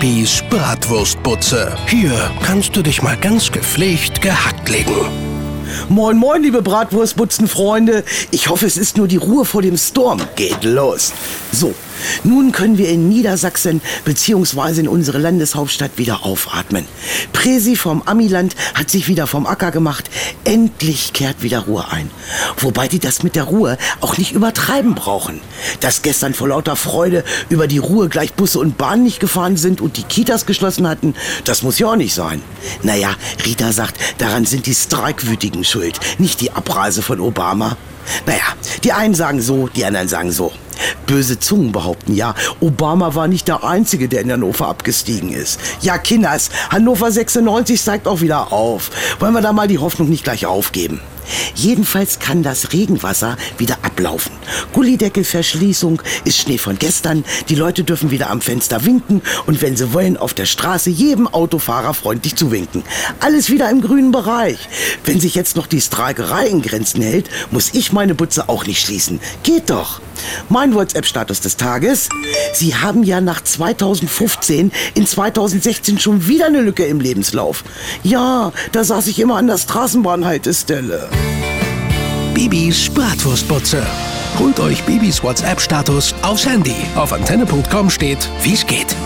Bibis Bratwurstbutze. Hier kannst du dich mal ganz gepflegt gehackt legen. Moin, moin, liebe Bratwurstbutzenfreunde. Ich hoffe, es ist nur die Ruhe vor dem Sturm. Geht los. So, nun können wir in Niedersachsen bzw. in unsere Landeshauptstadt wieder aufatmen. Presi vom Amiland hat sich wieder vom Acker gemacht. Endlich kehrt wieder Ruhe ein. Wobei die das mit der Ruhe auch nicht übertreiben brauchen. Dass gestern vor lauter Freude über die Ruhe gleich Busse und Bahnen nicht gefahren sind und die Kitas geschlossen hatten, das muss ja auch nicht sein. Naja, Rita sagt, daran sind die Streikwütigen schuld, nicht die Abreise von Obama. Naja, die einen sagen so, die anderen sagen so. Böse Zungen behaupten ja, Obama war nicht der Einzige, der in Hannover abgestiegen ist. Ja, Kinders, Hannover 96 steigt auch wieder auf. Wollen wir da mal die Hoffnung nicht gleich aufgeben? Jedenfalls kann das Regenwasser wieder ablaufen. Gullideckelverschließung ist Schnee von gestern. Die Leute dürfen wieder am Fenster winken und wenn sie wollen, auf der Straße jedem Autofahrer freundlich zuwinken. Alles wieder im grünen Bereich. Wenn sich jetzt noch die Streikerei in Grenzen hält, muss ich meine Butze auch nicht schließen. Geht doch. Mein WhatsApp-Status des Tages. Sie haben ja nach 2015 in 2016 schon wieder eine Lücke im Lebenslauf. Ja, da saß ich immer an der Straßenbahnhaltestelle. Bibis Bratwurstbutze. Holt euch Bibis WhatsApp-Status aufs Handy. Auf antenne.com steht, wie's geht.